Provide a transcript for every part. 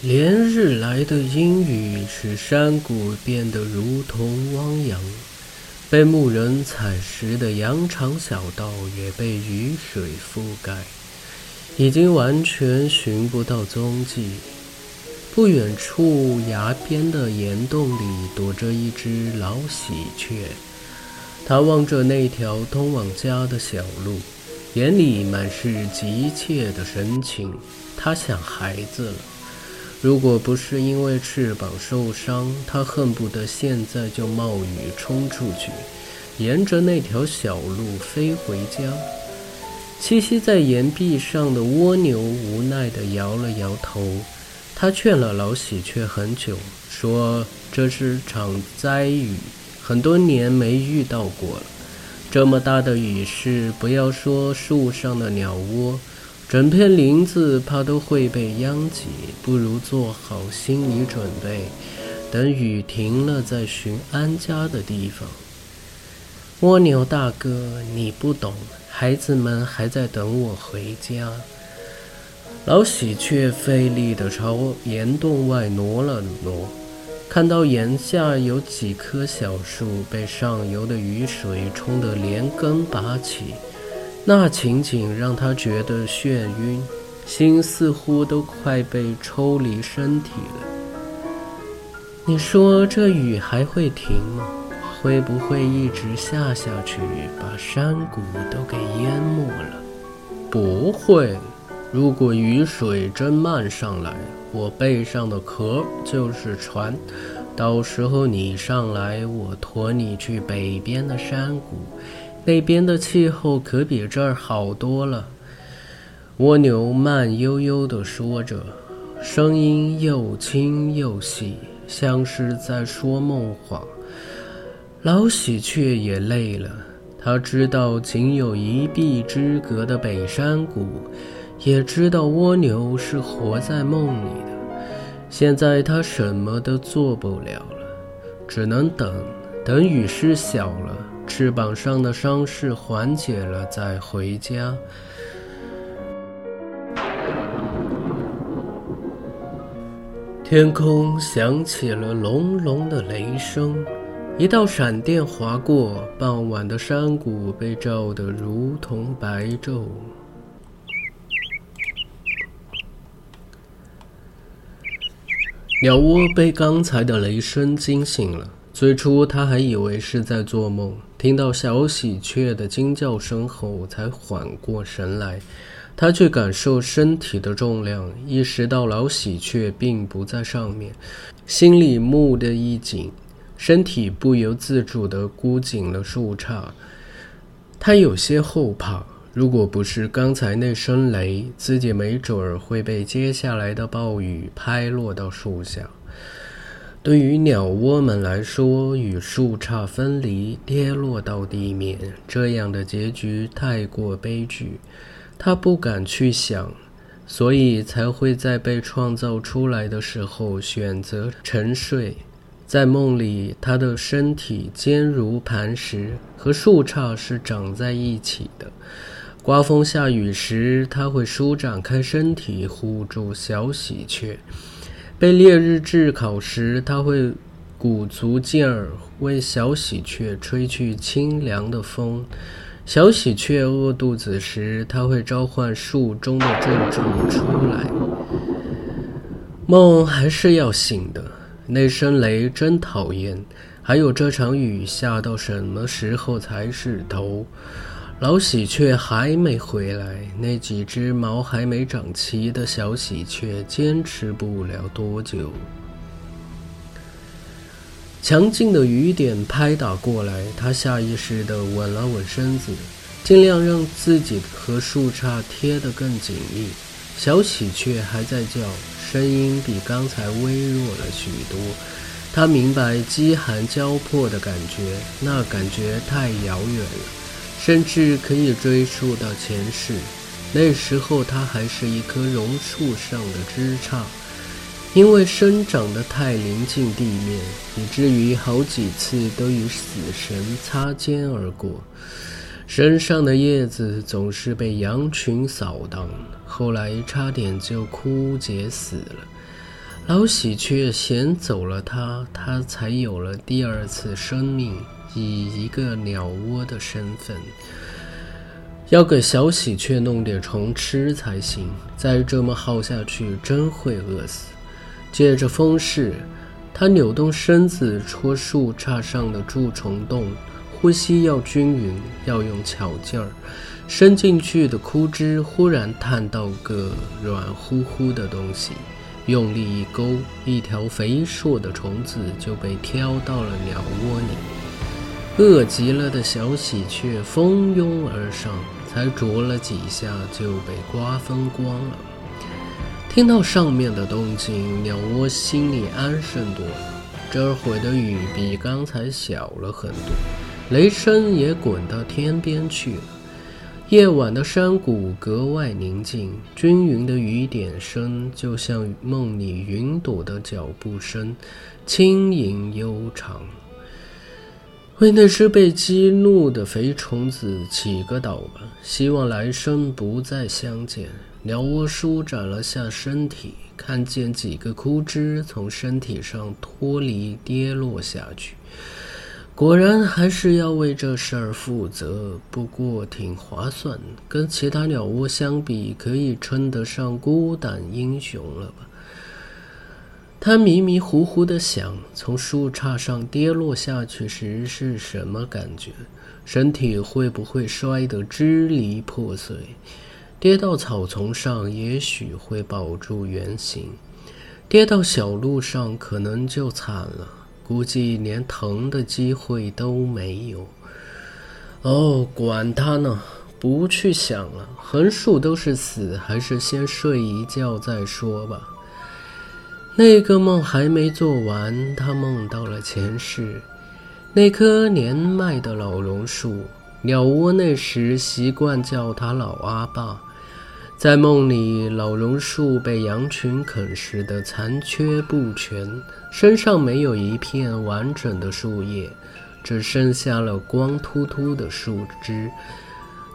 连日来的阴雨使山谷变得如同汪洋，被牧人采食的羊肠小道也被雨水覆盖，已经完全寻不到踪迹。不远处崖边的岩洞里躲着一只老喜鹊，它望着那条通往家的小路，眼里满是急切的神情。它想孩子了。如果不是因为翅膀受伤，它恨不得现在就冒雨冲出去，沿着那条小路飞回家。栖息在岩壁上的蜗牛无奈地摇了摇头。他劝了老喜鹊很久，说这是场灾雨，很多年没遇到过了。这么大的雨势，不要说树上的鸟窝。整片林子怕都会被殃及，不如做好心理准备，等雨停了再寻安家的地方。蜗牛大哥，你不懂，孩子们还在等我回家。老喜鹊费力地朝岩洞外挪了挪，看到岩下有几棵小树被上游的雨水冲得连根拔起。那情景让他觉得眩晕，心似乎都快被抽离身体了。你说这雨还会停吗？会不会一直下下去，把山谷都给淹没了？不会。如果雨水真漫上来，我背上的壳就是船，到时候你上来，我驮你去北边的山谷。那边的气候可比这儿好多了。蜗牛慢悠悠地说着，声音又轻又细，像是在说梦话。老喜鹊也累了，他知道仅有一臂之隔的北山谷，也知道蜗牛是活在梦里的。现在他什么都做不了了，只能等，等雨势小了。翅膀上的伤势缓解了，再回家。天空响起了隆隆的雷声，一道闪电划过，傍晚的山谷被照得如同白昼。鸟窝被刚才的雷声惊醒了。最初，他还以为是在做梦，听到小喜鹊的惊叫声后，才缓过神来。他去感受身体的重量，意识到老喜鹊并不在上面，心里蓦地一紧，身体不由自主地箍紧了树杈。他有些后怕，如果不是刚才那声雷，自己没准儿会被接下来的暴雨拍落到树下。对于鸟窝们来说，与树杈分离，跌落到地面，这样的结局太过悲剧，他不敢去想，所以才会在被创造出来的时候选择沉睡。在梦里，他的身体坚如磐石，和树杈是长在一起的。刮风下雨时，他会舒展开身体，护住小喜鹊。被烈日炙烤时，他会鼓足劲儿为小喜鹊吹去清凉的风；小喜鹊饿肚子时，他会召唤树中的蛀虫出来。梦还是要醒的，那声雷真讨厌，还有这场雨下到什么时候才是头？老喜鹊还没回来，那几只毛还没长齐的小喜鹊坚持不了多久。强劲的雨点拍打过来，它下意识地稳了稳身子，尽量让自己和树杈贴得更紧密。小喜鹊还在叫，声音比刚才微弱了许多。它明白饥寒交迫的感觉，那感觉太遥远了。甚至可以追溯到前世，那时候它还是一棵榕树上的枝杈，因为生长得太临近地面，以至于好几次都与死神擦肩而过。身上的叶子总是被羊群扫荡，后来差点就枯竭死了。老喜鹊衔走了它，它才有了第二次生命，以一个鸟窝的身份。要给小喜鹊弄点虫吃才行，再这么耗下去，真会饿死。借着风势，它扭动身子戳树杈上的蛀虫洞，呼吸要均匀，要用巧劲儿。伸进去的枯枝忽然探到个软乎乎的东西，用力一勾，一条肥硕的虫子就被挑到了鸟窝里。饿极了的小喜鹊蜂拥而上。才啄了几下就被瓜分光了。听到上面的动静，鸟窝心里安生多了。这会的雨比刚才小了很多，雷声也滚到天边去了。夜晚的山谷格外宁静，均匀的雨点声就像梦里云朵的脚步声，轻盈悠长。为那只被激怒的肥虫子祈个祷吧，希望来生不再相见。鸟窝舒展了下身体，看见几个枯枝从身体上脱离，跌落下去。果然还是要为这事儿负责，不过挺划算，跟其他鸟窝相比，可以称得上孤胆英雄了吧。他迷迷糊糊的想：从树杈上跌落下去时是什么感觉？身体会不会摔得支离破碎？跌到草丛上，也许会保住原形；跌到小路上，可能就惨了，估计连疼的机会都没有。哦，管他呢，不去想了。横竖都是死，还是先睡一觉再说吧。那个梦还没做完，他梦到了前世。那棵年迈的老榕树，鸟窝那时习惯叫它老阿爸。在梦里，老榕树被羊群啃食的残缺不全，身上没有一片完整的树叶，只剩下了光秃秃的树枝。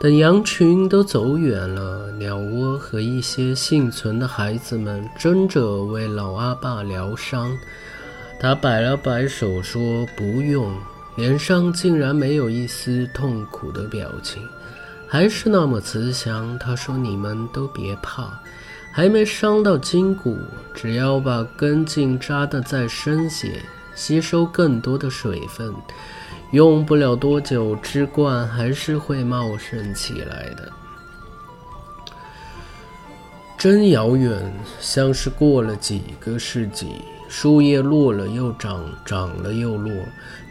等羊群都走远了，鸟窝和一些幸存的孩子们争着为老阿爸疗伤。他摆了摆手说：“不用。”脸上竟然没有一丝痛苦的表情，还是那么慈祥。他说：“你们都别怕，还没伤到筋骨，只要把根茎扎得再深些，吸收更多的水分。”用不了多久，枝冠还是会茂盛起来的。真遥远，像是过了几个世纪。树叶落了又长，长了又落，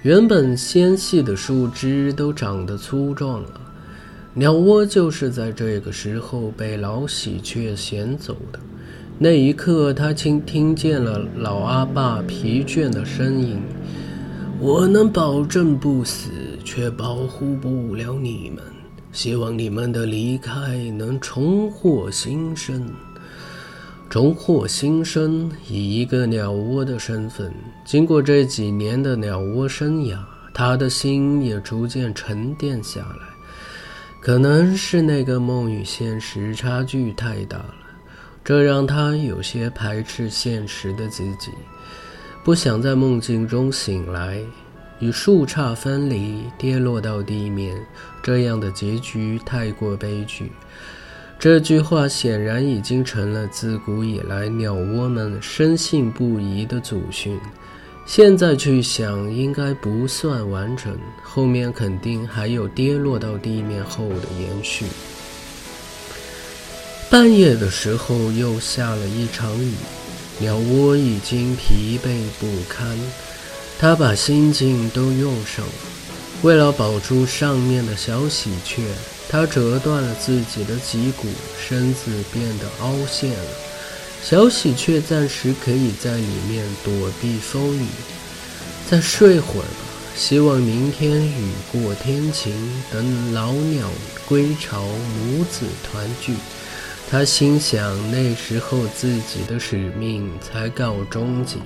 原本纤细的树枝都长得粗壮了。鸟窝就是在这个时候被老喜鹊衔走的。那一刻，他听听见了老阿爸疲倦的声音。我能保证不死，却保护不了你们。希望你们的离开能重获新生。重获新生，以一个鸟窝的身份，经过这几年的鸟窝生涯，他的心也逐渐沉淀下来。可能是那个梦与现实差距太大了，这让他有些排斥现实的自己。不想在梦境中醒来，与树杈分离，跌落到地面，这样的结局太过悲剧。这句话显然已经成了自古以来鸟窝们深信不疑的祖训。现在去想，应该不算完整，后面肯定还有跌落到地面后的延续。半夜的时候，又下了一场雨。鸟窝已经疲惫不堪，它把心境都用上了。为了保住上面的小喜鹊，它折断了自己的脊骨，身子变得凹陷了。小喜鹊暂时可以在里面躲避风雨，再睡会儿吧。希望明天雨过天晴，等老鸟归巢，母子团聚。他心想，那时候自己的使命才告终结。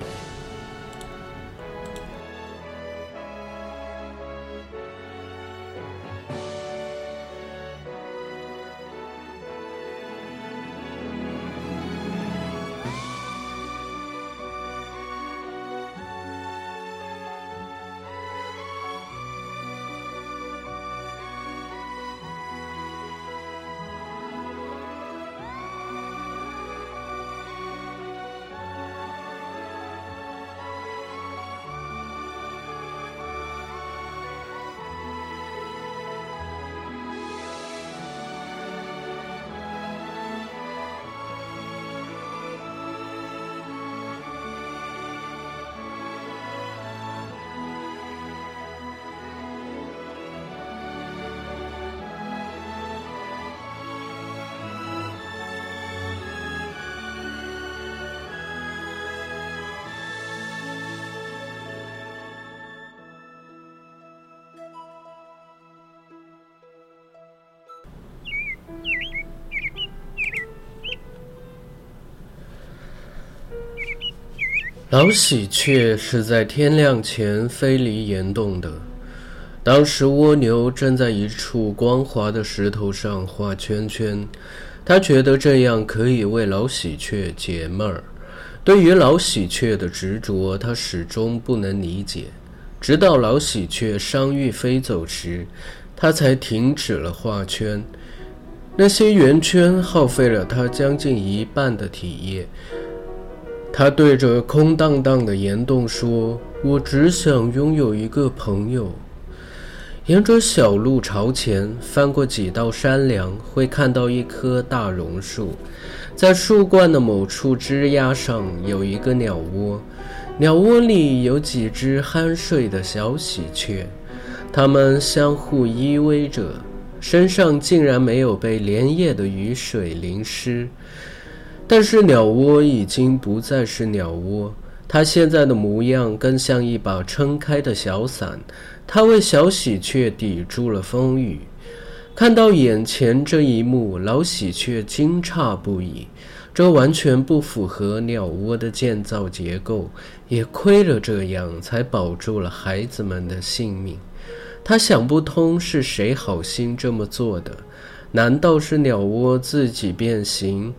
老喜鹊是在天亮前飞离岩洞的。当时蜗牛正在一处光滑的石头上画圈圈，他觉得这样可以为老喜鹊解闷儿。对于老喜鹊的执着，他始终不能理解。直到老喜鹊伤愈飞走时，他才停止了画圈。那些圆圈耗费了他将近一半的体液。他对着空荡荡的岩洞说：“我只想拥有一个朋友。”沿着小路朝前，翻过几道山梁，会看到一棵大榕树，在树冠的某处枝桠上有一个鸟窝，鸟窝里有几只酣睡的小喜鹊，它们相互依偎着，身上竟然没有被连夜的雨水淋湿。但是鸟窝已经不再是鸟窝，它现在的模样更像一把撑开的小伞，它为小喜鹊抵住了风雨。看到眼前这一幕，老喜鹊惊诧不已，这完全不符合鸟窝的建造结构，也亏了这样才保住了孩子们的性命。他想不通是谁好心这么做的，难道是鸟窝自己变形？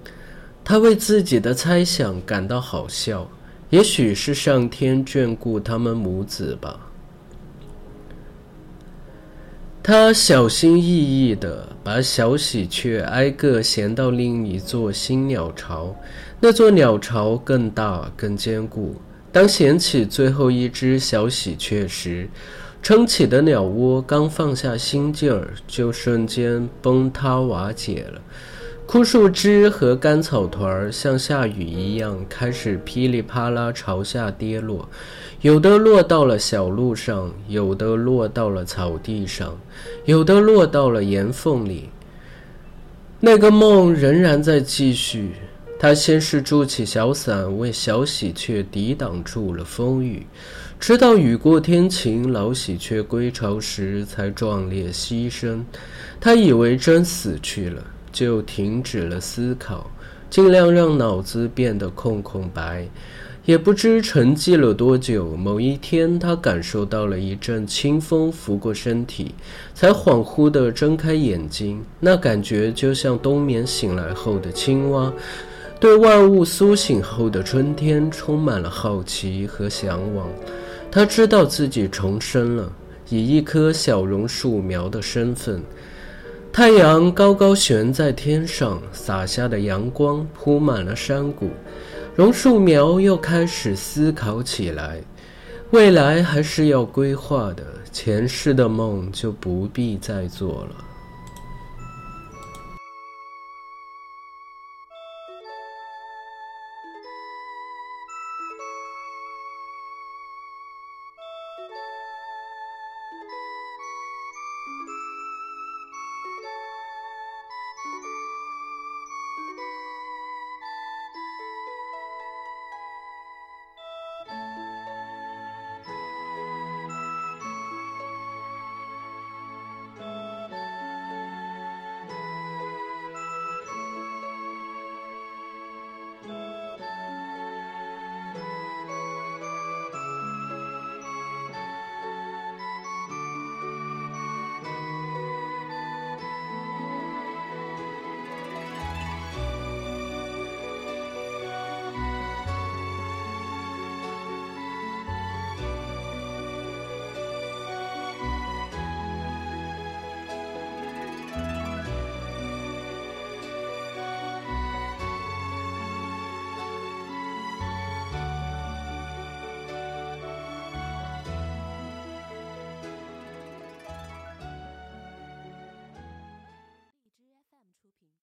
他为自己的猜想感到好笑，也许是上天眷顾他们母子吧。他小心翼翼地把小喜鹊挨个衔到另一座新鸟巢，那座鸟巢更大更坚固。当衔起最后一只小喜鹊时，撑起的鸟窝刚放下心劲儿，就瞬间崩塌瓦解了。枯树枝和干草团儿像下雨一样开始噼里啪啦朝下跌落，有的落到了小路上，有的落到了草地上，有的落到了岩缝里。那个梦仍然在继续。他先是筑起小伞为小喜鹊抵挡住了风雨，直到雨过天晴，老喜鹊归巢时才壮烈牺牲。他以为真死去了。就停止了思考，尽量让脑子变得空空白。也不知沉寂了多久，某一天，他感受到了一阵清风拂过身体，才恍惚地睁开眼睛。那感觉就像冬眠醒来后的青蛙，对万物苏醒后的春天充满了好奇和向往。他知道自己重生了，以一棵小榕树苗的身份。太阳高高悬在天上，洒下的阳光铺满了山谷。榕树苗又开始思考起来，未来还是要规划的，前世的梦就不必再做了。